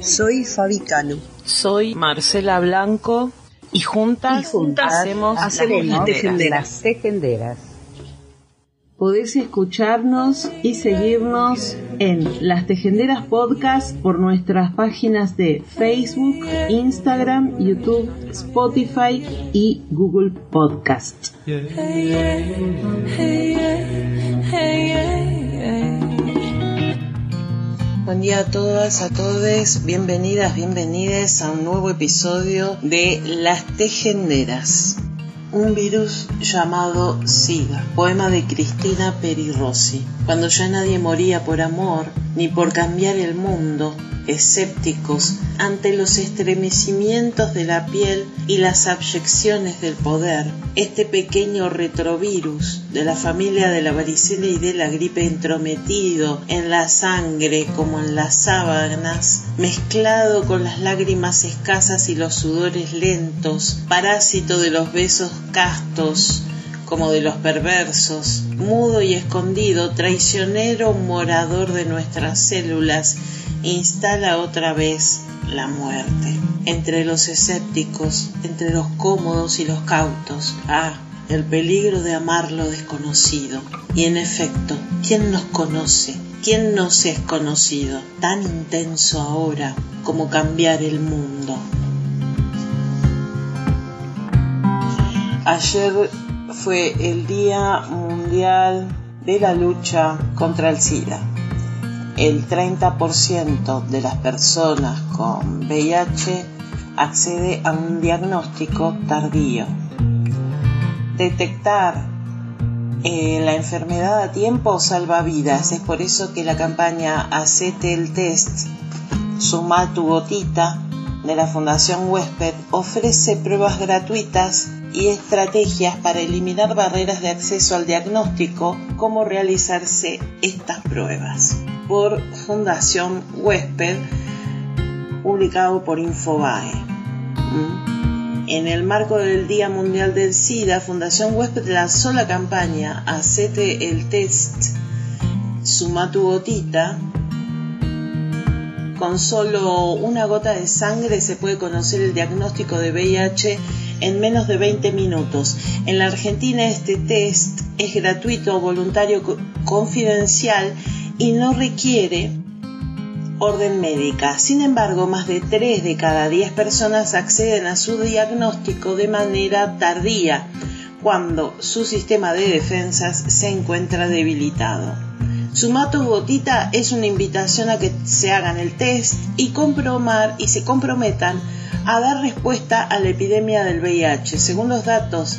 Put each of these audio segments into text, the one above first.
Soy Fabi Cano. Soy Marcela Blanco y juntas, hacemos, las, tejenderas. Podés escucharnos y seguirnos en Las Tejenderas Podcast por nuestras páginas de Facebook, Instagram, YouTube, Spotify y Google Podcast. Buen día a todas, a todos, bienvenidas, bienvenidas a un nuevo episodio de Las Tejenderas. Un virus llamado SIDA, poema de Cristina Peri Rossi. Cuando ya nadie moría por amor, ni por cambiar el mundo, escépticos ante los estremecimientos de la piel y las abyecciones del poder, este pequeño retrovirus de la familia de la varicela y de la gripe entrometido en la sangre como en las sábanas, mezclado con las lágrimas escasas y los sudores lentos, parásito de los besos castos, como de los perversos, mudo y escondido, traicionero morador de nuestras células, instala otra vez la muerte. Entre los escépticos, entre los cómodos y los cautos, ah, el peligro de amar lo desconocido. Y en efecto, ¿quién nos conoce? ¿Quién nos es conocido? Tan intenso ahora como cambiar el mundo. Ayer fue el Día Mundial de la Lucha contra el SIDA. El 30% de las personas con VIH accede a un diagnóstico tardío. Detectar eh, la enfermedad a tiempo salva vidas. Es por eso que la campaña Hacete el test, suma tu gotita de la Fundación Huésped ofrece pruebas gratuitas y estrategias para eliminar barreras de acceso al diagnóstico, cómo realizarse estas pruebas. Por Fundación Huésped, publicado por Infobae. ¿Mm? En el marco del Día Mundial del SIDA, Fundación Huésped lanzó la campaña Hacete el test, suma tu gotita. Con solo una gota de sangre se puede conocer el diagnóstico de VIH en menos de 20 minutos. En la Argentina este test es gratuito, voluntario, confidencial y no requiere orden médica. Sin embargo, más de 3 de cada 10 personas acceden a su diagnóstico de manera tardía, cuando su sistema de defensas se encuentra debilitado. Sumato Gotita es una invitación a que se hagan el test y y se comprometan a dar respuesta a la epidemia del VIH. Según los datos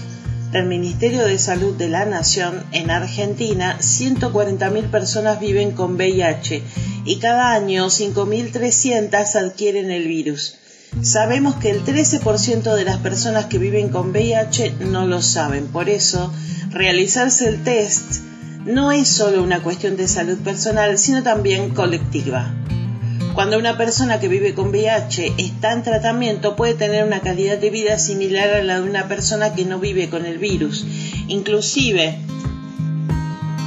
del Ministerio de Salud de la Nación, en Argentina 140.000 personas viven con VIH y cada año 5.300 adquieren el virus. Sabemos que el 13% de las personas que viven con VIH no lo saben, por eso realizarse el test no es solo una cuestión de salud personal, sino también colectiva. Cuando una persona que vive con VIH está en tratamiento puede tener una calidad de vida similar a la de una persona que no vive con el virus. Inclusive,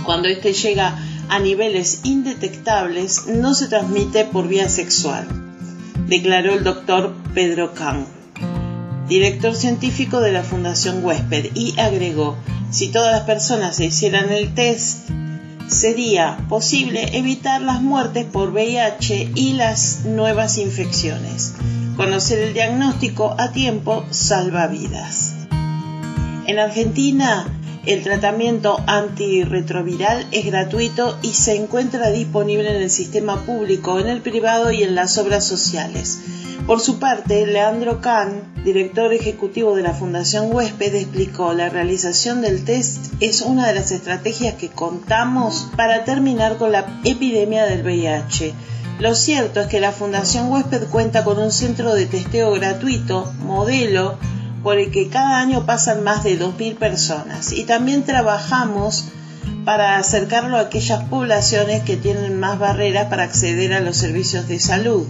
cuando éste llega a niveles indetectables, no se transmite por vía sexual, declaró el doctor Pedro Kahn, director científico de la Fundación Huésped, y agregó, si todas las personas se hicieran el test, sería posible evitar las muertes por VIH y las nuevas infecciones. Conocer el diagnóstico a tiempo salva vidas. En Argentina, el tratamiento antirretroviral es gratuito y se encuentra disponible en el sistema público, en el privado y en las obras sociales. Por su parte, Leandro Kahn, director ejecutivo de la Fundación Huésped, explicó la realización del test es una de las estrategias que contamos para terminar con la epidemia del VIH. Lo cierto es que la Fundación Huésped cuenta con un centro de testeo gratuito, modelo, por el que cada año pasan más de 2.000 personas. Y también trabajamos para acercarlo a aquellas poblaciones que tienen más barreras para acceder a los servicios de salud.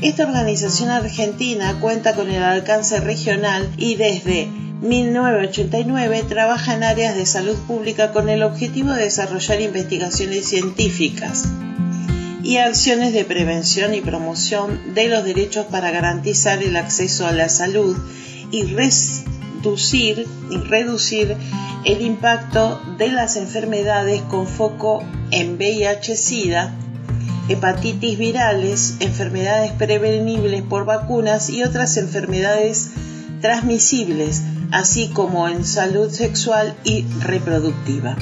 Esta organización argentina cuenta con el alcance regional y desde 1989 trabaja en áreas de salud pública con el objetivo de desarrollar investigaciones científicas y acciones de prevención y promoción de los derechos para garantizar el acceso a la salud y reducir, y reducir el impacto de las enfermedades con foco en VIH-Sida, hepatitis virales, enfermedades prevenibles por vacunas y otras enfermedades transmisibles, así como en salud sexual y reproductiva.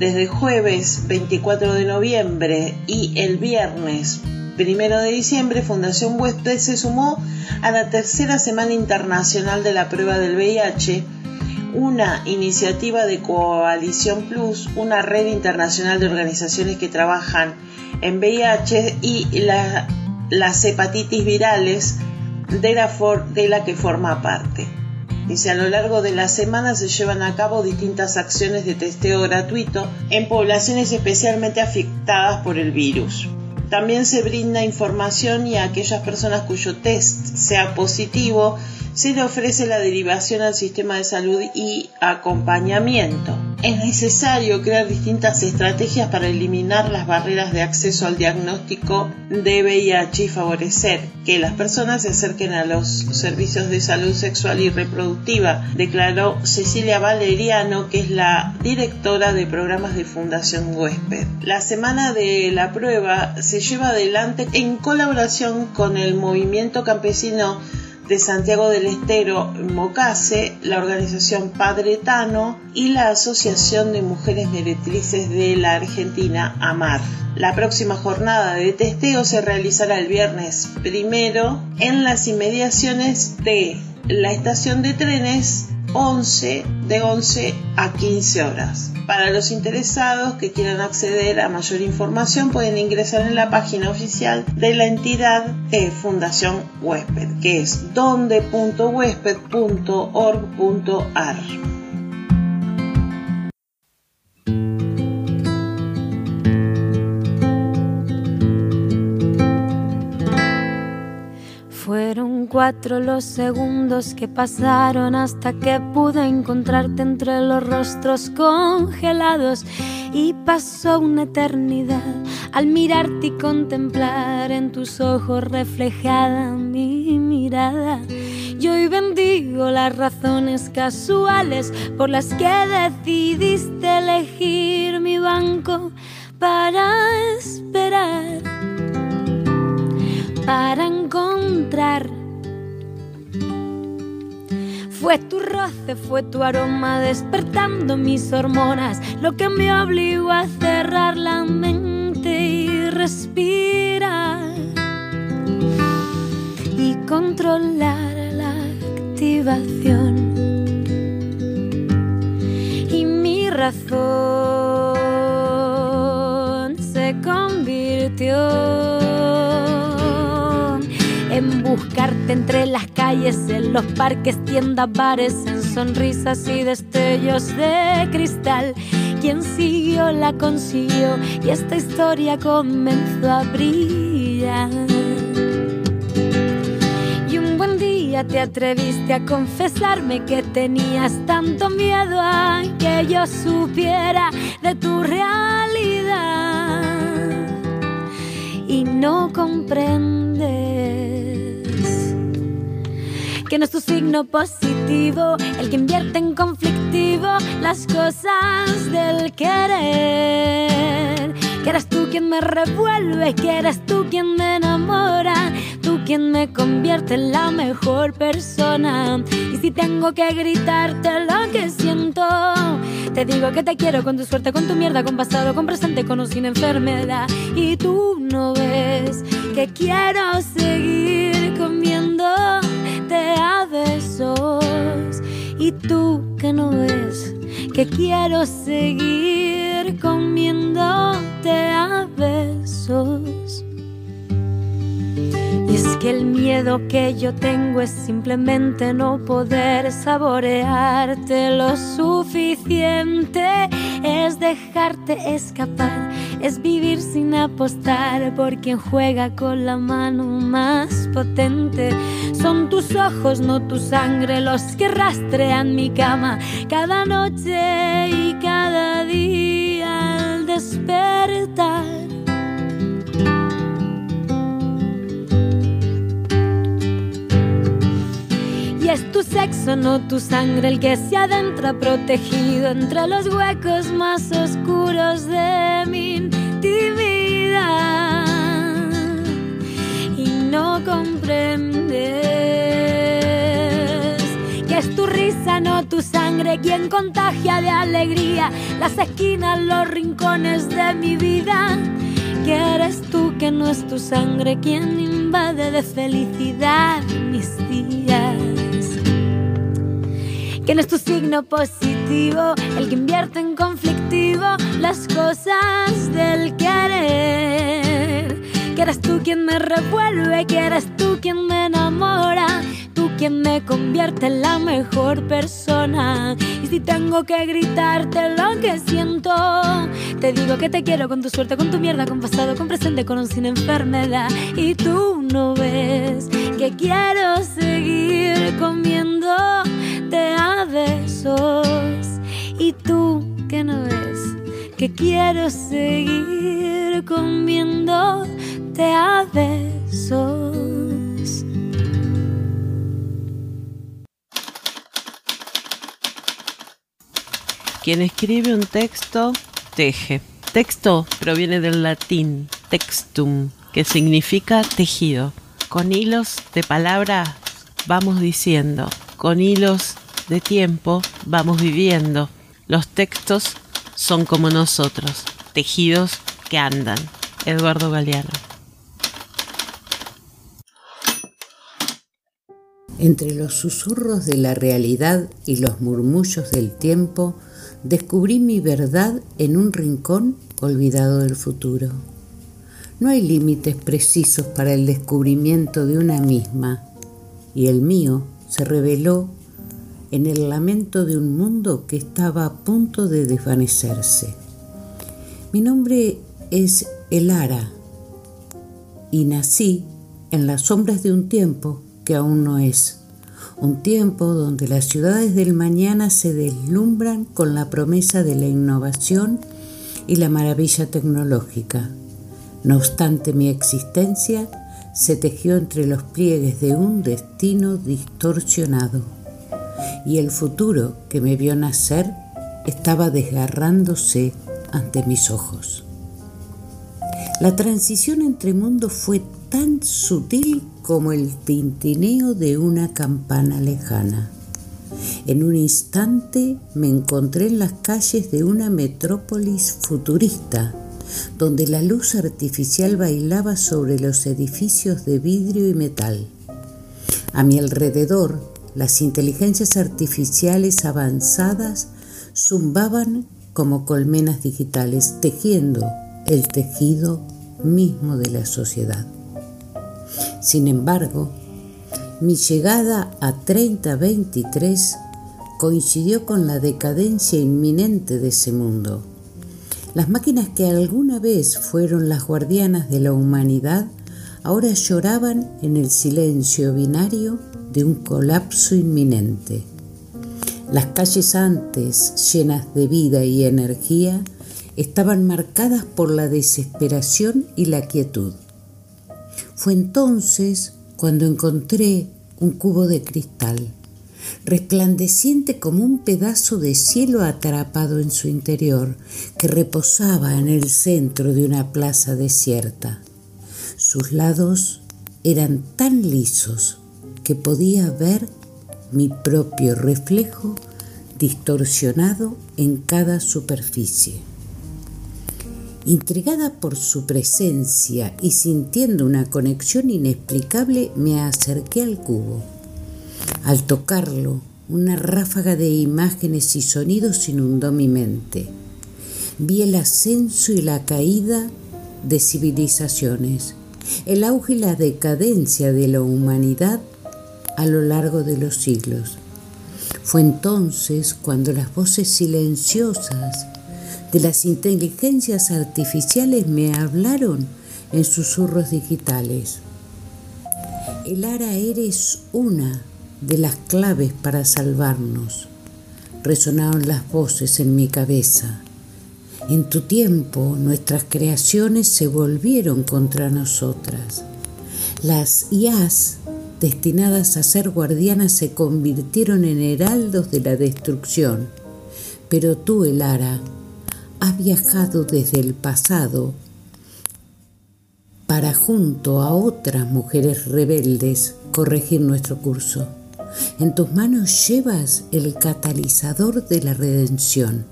Desde jueves 24 de noviembre y el viernes 1 de diciembre, Fundación Huésped se sumó a la tercera Semana Internacional de la Prueba del VIH, una iniciativa de Coalición Plus, una red internacional de organizaciones que trabajan en VIH y las hepatitis virales de la, de la que forma parte. Dice, a lo largo de la semana se llevan a cabo distintas acciones de testeo gratuito en poblaciones especialmente afectadas por el virus. También se brinda información y a aquellas personas cuyo test sea positivo se le ofrece la derivación al sistema de salud y acompañamiento. Es necesario crear distintas estrategias para eliminar las barreras de acceso al diagnóstico de VIH y favorecer que las personas se acerquen a los servicios de salud sexual y reproductiva, declaró Cecilia Valeriano, que es la directora de programas de Fundación Huésped. La semana de la prueba se lleva adelante en colaboración con el movimiento campesino de Santiago del Estero Mocase, la organización Padre Tano y la Asociación de Mujeres Meretrices de la Argentina, AMAR. La próxima jornada de testeo se realizará el viernes primero en las inmediaciones de la estación de trenes 11 de 11 a 15 horas. Para los interesados que quieran acceder a mayor información pueden ingresar en la página oficial de la entidad de Fundación Huésped, que es donde.huésped.org.ar. cuatro los segundos que pasaron hasta que pude encontrarte entre los rostros congelados y pasó una eternidad al mirarte y contemplar en tus ojos reflejada mi mirada. Yo hoy bendigo las razones casuales por las que decidiste elegir mi banco para fue tu roce, fue tu aroma despertando mis hormonas, lo que me obligó a cerrar la mente y respirar y controlar la activación. Y mi razón se convirtió en buscarte entre las en los parques, tiendas, bares, en sonrisas y destellos de cristal. Quien siguió la consiguió y esta historia comenzó a brillar. Y un buen día te atreviste a confesarme que tenías tanto miedo a que yo supiera de tu realidad y no comprendes que no es tu signo positivo, el que invierte en conflictivo las cosas del querer. Que eres tú quien me revuelve, que eres tú quien me enamora, tú quien me convierte en la mejor persona. Y si tengo que gritarte lo que siento, te digo que te quiero con tu suerte, con tu mierda, con pasado, con presente, con o sin enfermedad. Y tú no ves que quiero seguir comiendo a besos y tú que no ves que quiero seguir comiéndote a besos. que el miedo que yo tengo es simplemente no poder saborearte lo suficiente, es dejarte escapar, es vivir sin apostar por quien juega con la mano más potente. Son tus ojos, no tu sangre, los que rastrean mi cama cada noche y cada día al despertar. Es tu sexo, no tu sangre, el que se adentra protegido entre los huecos más oscuros de mi intimidad. Y no comprendes que es tu risa, no tu sangre, quien contagia de alegría las esquinas, los rincones de mi vida. Que eres tú, que no es tu sangre, quien invade de felicidad mis días no es tu signo positivo, el que invierte en conflictivo las cosas del querer. Que eres tú quien me revuelve, que eres tú quien me enamora, tú quien me convierte en la mejor persona. Y si tengo que gritarte lo que siento, te digo que te quiero con tu suerte, con tu mierda, con pasado, con presente, con un sin enfermedad. Y tú no ves que quiero seguir comiendo te a besos y tú que no ves que quiero seguir comiéndote a besos. Quien escribe un texto teje. Texto proviene del latín textum, que significa tejido. Con hilos de palabras vamos diciendo con hilos de tiempo vamos viviendo. Los textos son como nosotros, tejidos que andan. Eduardo Galeano. Entre los susurros de la realidad y los murmullos del tiempo, descubrí mi verdad en un rincón olvidado del futuro. No hay límites precisos para el descubrimiento de una misma, y el mío se reveló en el lamento de un mundo que estaba a punto de desvanecerse. Mi nombre es Elara y nací en las sombras de un tiempo que aún no es, un tiempo donde las ciudades del mañana se deslumbran con la promesa de la innovación y la maravilla tecnológica. No obstante mi existencia, se tejió entre los pliegues de un destino distorsionado, y el futuro que me vio nacer estaba desgarrándose ante mis ojos. La transición entre mundos fue tan sutil como el tintineo de una campana lejana. En un instante me encontré en las calles de una metrópolis futurista donde la luz artificial bailaba sobre los edificios de vidrio y metal. A mi alrededor, las inteligencias artificiales avanzadas zumbaban como colmenas digitales, tejiendo el tejido mismo de la sociedad. Sin embargo, mi llegada a 3023 coincidió con la decadencia inminente de ese mundo las máquinas que alguna vez fueron las guardianas de la humanidad ahora lloraban en el silencio binario de un colapso inminente. Las calles antes llenas de vida y energía estaban marcadas por la desesperación y la quietud. Fue entonces cuando encontré un cubo de cristal resplandeciente como un pedazo de cielo atrapado en su interior, que reposaba en el centro de una plaza desierta. Sus lados eran tan lisos que podía ver mi propio reflejo distorsionado en cada superficie. Intrigada por su presencia y sintiendo una conexión inexplicable, me acerqué al cubo. Al tocarlo, una ráfaga de imágenes y sonidos inundó mi mente. Vi el ascenso y la caída de civilizaciones, el auge y la decadencia de la humanidad a lo largo de los siglos. Fue entonces cuando las voces silenciosas de las inteligencias artificiales me hablaron en susurros digitales. El ara eres una de las claves para salvarnos. Resonaron las voces en mi cabeza. En tu tiempo nuestras creaciones se volvieron contra nosotras. Las IAS destinadas a ser guardianas se convirtieron en heraldos de la destrucción. Pero tú, Elara, has viajado desde el pasado para junto a otras mujeres rebeldes corregir nuestro curso. En tus manos llevas el catalizador de la redención.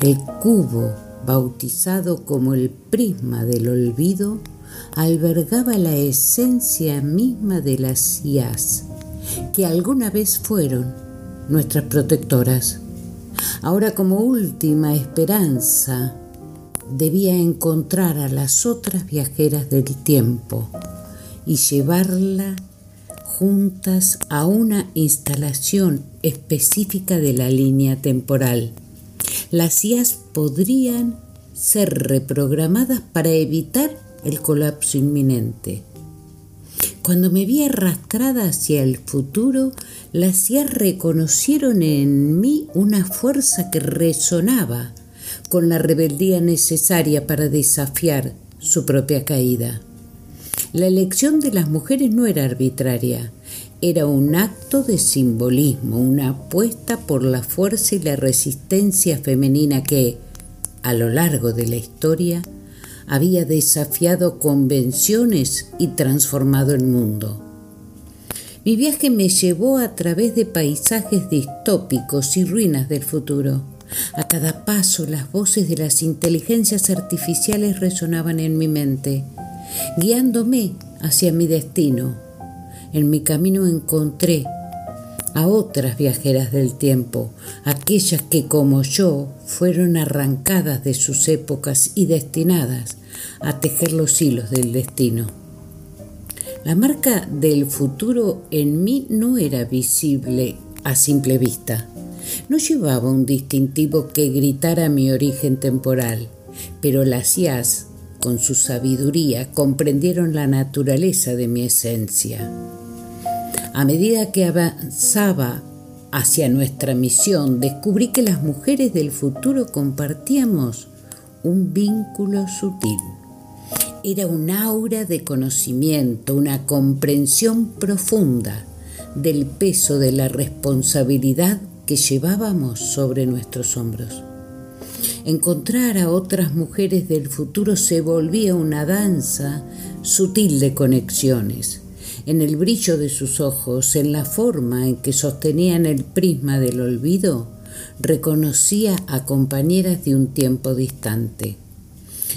El cubo, bautizado como el prisma del olvido, albergaba la esencia misma de las IAS, que alguna vez fueron nuestras protectoras. Ahora como última esperanza, debía encontrar a las otras viajeras del tiempo y llevarla juntas a una instalación específica de la línea temporal. Las IAS podrían ser reprogramadas para evitar el colapso inminente. Cuando me vi arrastrada hacia el futuro, las IAS reconocieron en mí una fuerza que resonaba con la rebeldía necesaria para desafiar su propia caída. La elección de las mujeres no era arbitraria, era un acto de simbolismo, una apuesta por la fuerza y la resistencia femenina que, a lo largo de la historia, había desafiado convenciones y transformado el mundo. Mi viaje me llevó a través de paisajes distópicos y ruinas del futuro. A cada paso las voces de las inteligencias artificiales resonaban en mi mente, guiándome hacia mi destino. En mi camino encontré a otras viajeras del tiempo, aquellas que como yo fueron arrancadas de sus épocas y destinadas a tejer los hilos del destino. La marca del futuro en mí no era visible a simple vista. No llevaba un distintivo que gritara mi origen temporal, pero las IAS, con su sabiduría, comprendieron la naturaleza de mi esencia. A medida que avanzaba hacia nuestra misión, descubrí que las mujeres del futuro compartíamos un vínculo sutil. Era un aura de conocimiento, una comprensión profunda del peso de la responsabilidad que llevábamos sobre nuestros hombros. Encontrar a otras mujeres del futuro se volvía una danza sutil de conexiones en el brillo de sus ojos, en la forma en que sostenían el prisma del olvido, reconocía a compañeras de un tiempo distante.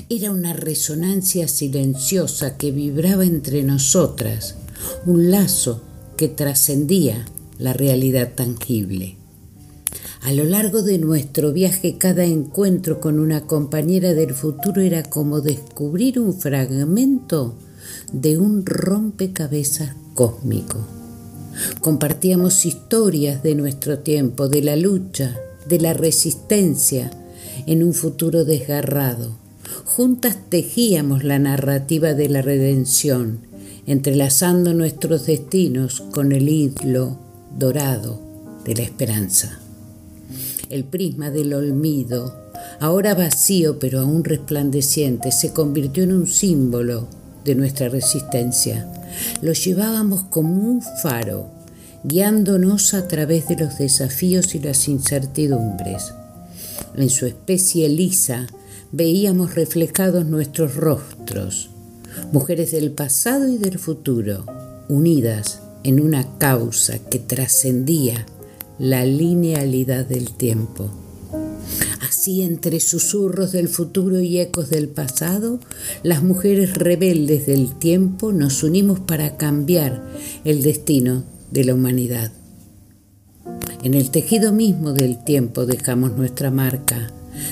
Era una resonancia silenciosa que vibraba entre nosotras, un lazo que trascendía la realidad tangible. A lo largo de nuestro viaje, cada encuentro con una compañera del futuro era como descubrir un fragmento de un rompecabezas cósmico. Compartíamos historias de nuestro tiempo, de la lucha, de la resistencia en un futuro desgarrado. Juntas tejíamos la narrativa de la redención, entrelazando nuestros destinos con el hilo dorado de la esperanza. El prisma del olvido, ahora vacío pero aún resplandeciente, se convirtió en un símbolo de nuestra resistencia. Lo llevábamos como un faro, guiándonos a través de los desafíos y las incertidumbres. En su especie lisa veíamos reflejados nuestros rostros, mujeres del pasado y del futuro, unidas en una causa que trascendía la linealidad del tiempo. Así entre susurros del futuro y ecos del pasado, las mujeres rebeldes del tiempo nos unimos para cambiar el destino de la humanidad. En el tejido mismo del tiempo dejamos nuestra marca,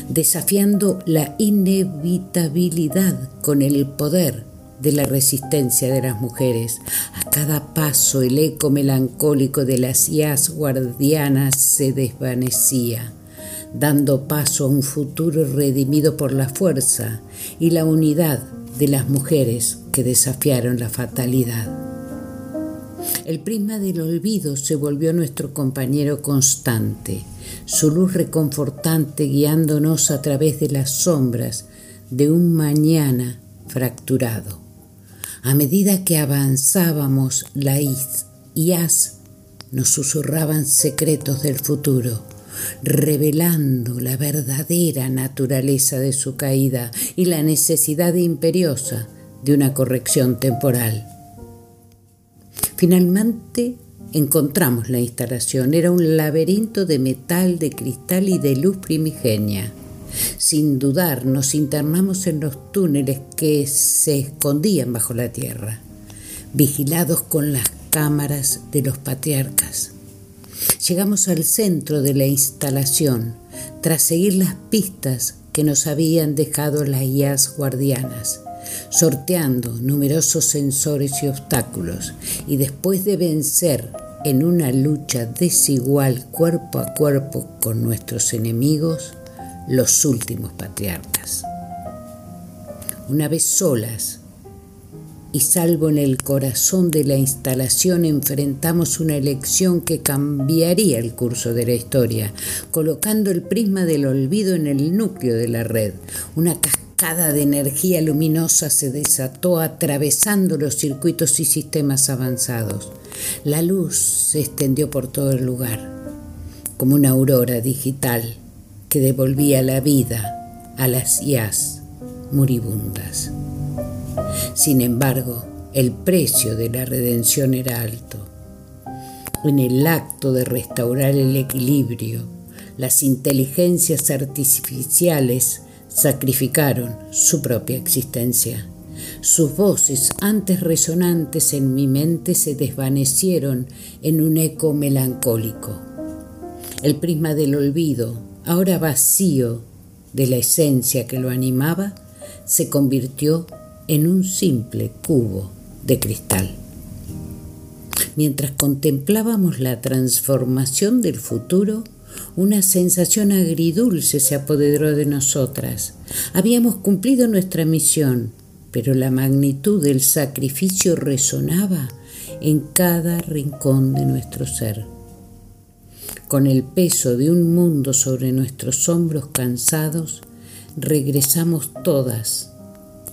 desafiando la inevitabilidad con el poder de la resistencia de las mujeres. A cada paso el eco melancólico de las IAS guardianas se desvanecía, dando paso a un futuro redimido por la fuerza y la unidad de las mujeres que desafiaron la fatalidad. El prisma del olvido se volvió nuestro compañero constante, su luz reconfortante guiándonos a través de las sombras de un mañana fracturado. A medida que avanzábamos, la IAS nos susurraban secretos del futuro, revelando la verdadera naturaleza de su caída y la necesidad imperiosa de una corrección temporal. Finalmente encontramos la instalación. Era un laberinto de metal, de cristal y de luz primigenia. Sin dudar, nos internamos en los túneles que se escondían bajo la tierra, vigilados con las cámaras de los patriarcas. Llegamos al centro de la instalación tras seguir las pistas que nos habían dejado las guías guardianas, sorteando numerosos sensores y obstáculos, y después de vencer en una lucha desigual cuerpo a cuerpo con nuestros enemigos, los últimos patriarcas. Una vez solas y salvo en el corazón de la instalación enfrentamos una elección que cambiaría el curso de la historia, colocando el prisma del olvido en el núcleo de la red. Una cascada de energía luminosa se desató atravesando los circuitos y sistemas avanzados. La luz se extendió por todo el lugar, como una aurora digital que devolvía la vida a las IAS moribundas. Sin embargo, el precio de la redención era alto. En el acto de restaurar el equilibrio, las inteligencias artificiales sacrificaron su propia existencia. Sus voces, antes resonantes en mi mente, se desvanecieron en un eco melancólico. El prisma del olvido ahora vacío de la esencia que lo animaba, se convirtió en un simple cubo de cristal. Mientras contemplábamos la transformación del futuro, una sensación agridulce se apoderó de nosotras. Habíamos cumplido nuestra misión, pero la magnitud del sacrificio resonaba en cada rincón de nuestro ser con el peso de un mundo sobre nuestros hombros cansados, regresamos todas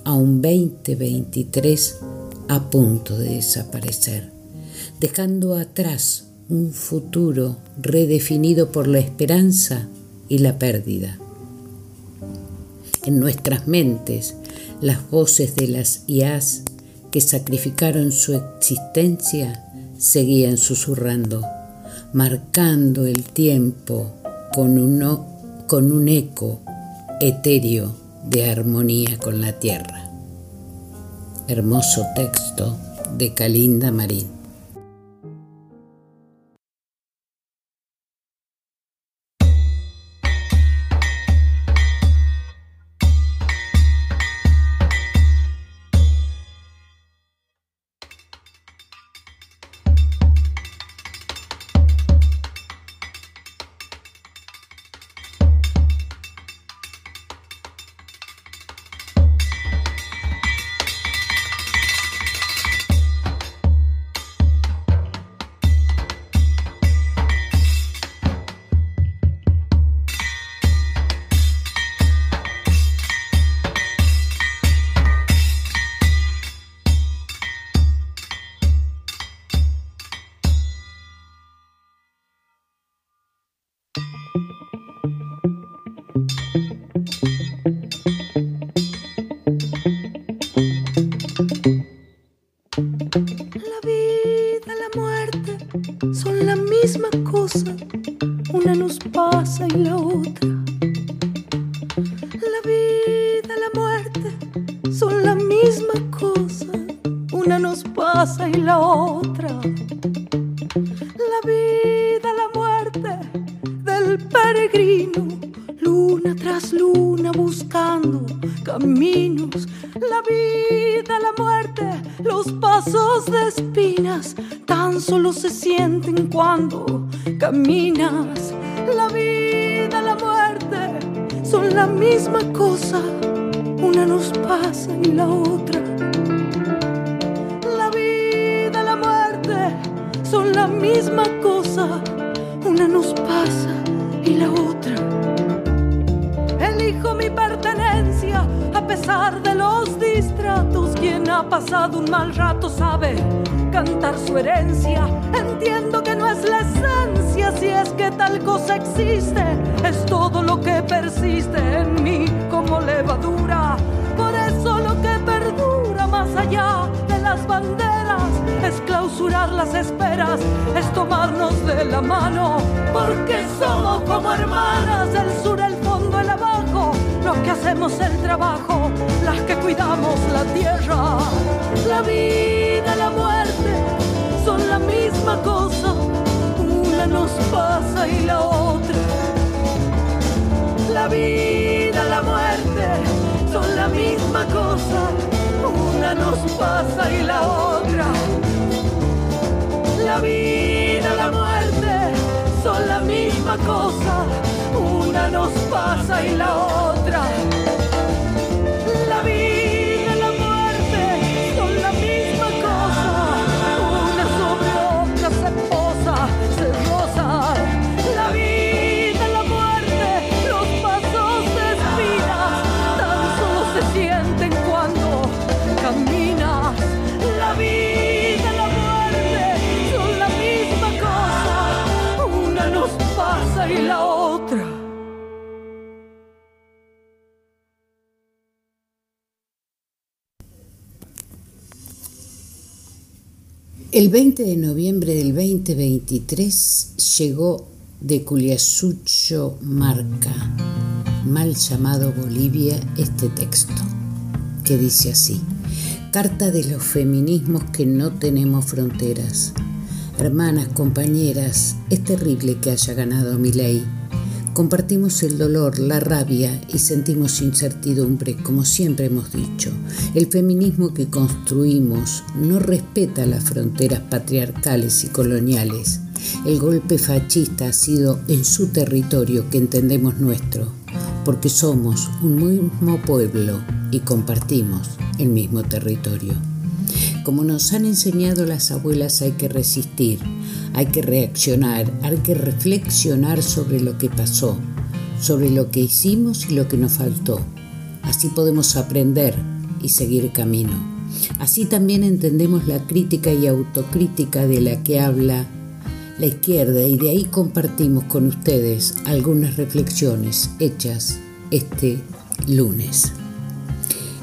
a un 2023 a punto de desaparecer, dejando atrás un futuro redefinido por la esperanza y la pérdida. En nuestras mentes, las voces de las IAS que sacrificaron su existencia seguían susurrando marcando el tiempo con, con un eco etéreo de armonía con la tierra. Hermoso texto de Calinda Marín. una nos pasa y la otra. La vida, la muerte del peregrino, luna tras luna buscando caminos. La vida, la muerte, los pasos de espinas tan solo se sienten cuando caminas. La vida, la muerte son la misma cosa, una nos pasa y la otra. Misma cosa, una nos pasa y la otra. Elijo mi pertenencia a pesar de los distratos. Quien ha pasado un mal rato sabe cantar su herencia. Entiendo que no es la esencia si es que tal cosa existe. Es todo lo que persiste en mí como levadura. Por eso lo que perdura más allá de las banderas clausurar las esperas, es tomarnos de la mano, porque somos como hermanas, el sur, el fondo, el abajo, los que hacemos el trabajo, las que cuidamos la tierra. La vida, la muerte son la misma cosa, una nos pasa y la otra. La vida, la muerte son la misma cosa, una nos pasa y la otra. La vida, la muerte son la misma cosa, una nos pasa y la otra. La vida, El 20 de noviembre del 2023 llegó de Culiasucho Marca, mal llamado Bolivia, este texto, que dice así. Carta de los feminismos que no tenemos fronteras. Hermanas, compañeras, es terrible que haya ganado mi ley. Compartimos el dolor, la rabia y sentimos incertidumbre, como siempre hemos dicho. El feminismo que construimos no respeta las fronteras patriarcales y coloniales. El golpe fascista ha sido en su territorio que entendemos nuestro, porque somos un mismo pueblo y compartimos el mismo territorio. Como nos han enseñado las abuelas hay que resistir, hay que reaccionar, hay que reflexionar sobre lo que pasó, sobre lo que hicimos y lo que nos faltó. Así podemos aprender y seguir camino. Así también entendemos la crítica y autocrítica de la que habla la izquierda y de ahí compartimos con ustedes algunas reflexiones hechas este lunes.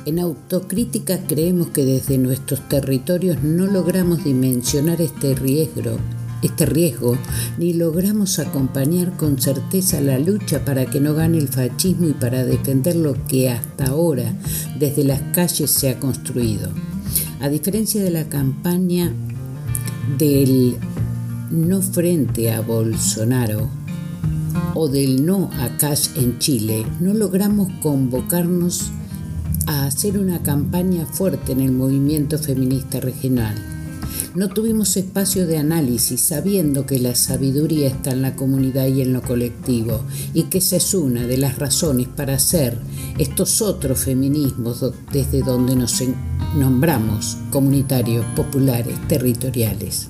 En autocrítica creemos que desde nuestros territorios no logramos dimensionar este riesgo, este riesgo, ni logramos acompañar con certeza la lucha para que no gane el fascismo y para defender lo que hasta ahora desde las calles se ha construido. A diferencia de la campaña del no frente a Bolsonaro o del no a Cash en Chile, no logramos convocarnos a hacer una campaña fuerte en el movimiento feminista regional. No tuvimos espacio de análisis sabiendo que la sabiduría está en la comunidad y en lo colectivo y que esa es una de las razones para hacer estos otros feminismos desde donde nos nombramos comunitarios, populares, territoriales.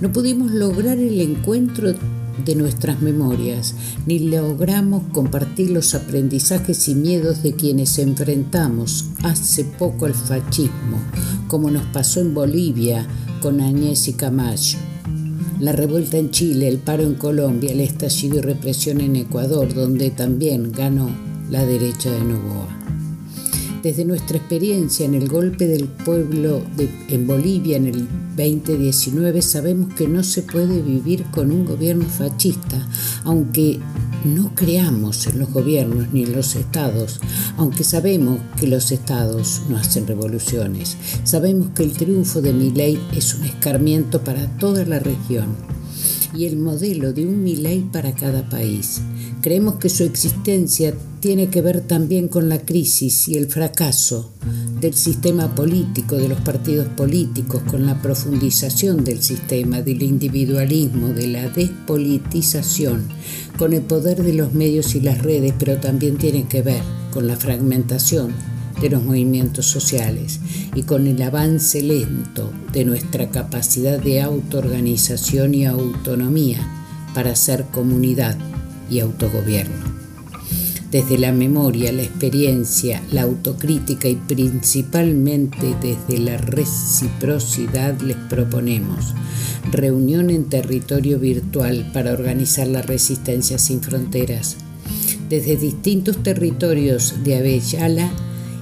No pudimos lograr el encuentro de nuestras memorias, ni logramos compartir los aprendizajes y miedos de quienes enfrentamos hace poco al fascismo, como nos pasó en Bolivia con Añez y Camacho. La revuelta en Chile, el paro en Colombia, el estallido y represión en Ecuador, donde también ganó la derecha de Novoa. Desde nuestra experiencia en el golpe del pueblo en Bolivia en el 2019 sabemos que no se puede vivir con un gobierno fascista, aunque no creamos en los gobiernos ni en los estados, aunque sabemos que los estados no hacen revoluciones. Sabemos que el triunfo de Milei es un escarmiento para toda la región y el modelo de un Milei para cada país. Creemos que su existencia tiene que ver también con la crisis y el fracaso del sistema político, de los partidos políticos, con la profundización del sistema, del individualismo, de la despolitización, con el poder de los medios y las redes, pero también tiene que ver con la fragmentación de los movimientos sociales y con el avance lento de nuestra capacidad de autoorganización y autonomía para ser comunidad y autogobierno. Desde la memoria, la experiencia, la autocrítica y principalmente desde la reciprocidad les proponemos reunión en territorio virtual para organizar la resistencia sin fronteras. Desde distintos territorios de Avellala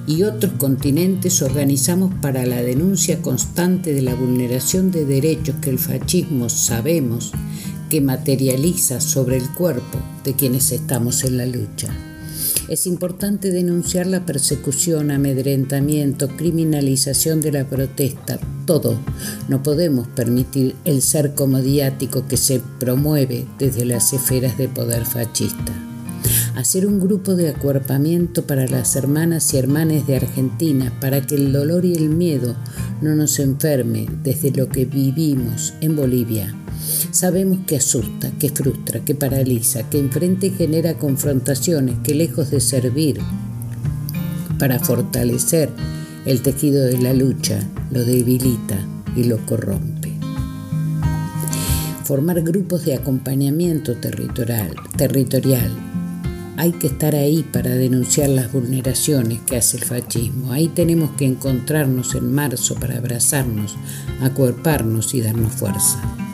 y otros continentes organizamos para la denuncia constante de la vulneración de derechos que el fascismo sabemos que materializa sobre el cuerpo de quienes estamos en la lucha. Es importante denunciar la persecución, amedrentamiento, criminalización de la protesta, todo. No podemos permitir el cerco mediático que se promueve desde las esferas de poder fascista. Hacer un grupo de acuerpamiento para las hermanas y hermanes de Argentina para que el dolor y el miedo no nos enferme desde lo que vivimos en Bolivia Sabemos que asusta, que frustra, que paraliza, que enfrenta y genera confrontaciones, que lejos de servir para fortalecer el tejido de la lucha, lo debilita y lo corrompe. Formar grupos de acompañamiento territorial, territorial. Hay que estar ahí para denunciar las vulneraciones que hace el fascismo. Ahí tenemos que encontrarnos en marzo para abrazarnos, acuerparnos y darnos fuerza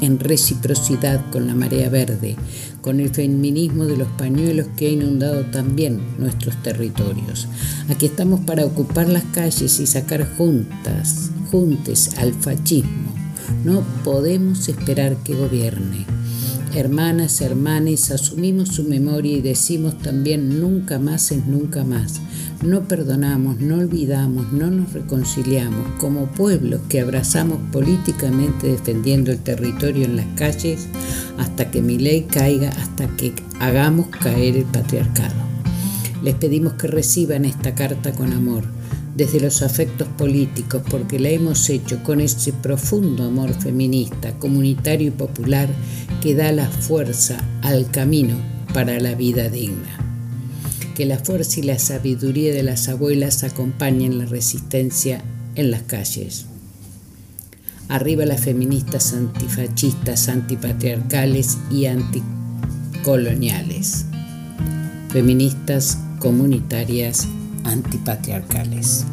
en reciprocidad con la marea verde, con el feminismo de los pañuelos que ha inundado también nuestros territorios. Aquí estamos para ocupar las calles y sacar juntas, juntes al fascismo. No podemos esperar que gobierne. Hermanas, hermanes, asumimos su memoria y decimos también nunca más es nunca más. No perdonamos, no olvidamos, no nos reconciliamos como pueblos que abrazamos políticamente defendiendo el territorio en las calles hasta que mi ley caiga, hasta que hagamos caer el patriarcado. Les pedimos que reciban esta carta con amor desde los afectos políticos, porque la hemos hecho con ese profundo amor feminista, comunitario y popular que da la fuerza al camino para la vida digna. Que la fuerza y la sabiduría de las abuelas acompañen la resistencia en las calles. Arriba las feministas antifascistas, antipatriarcales y anticoloniales. Feministas comunitarias antipatriarcales.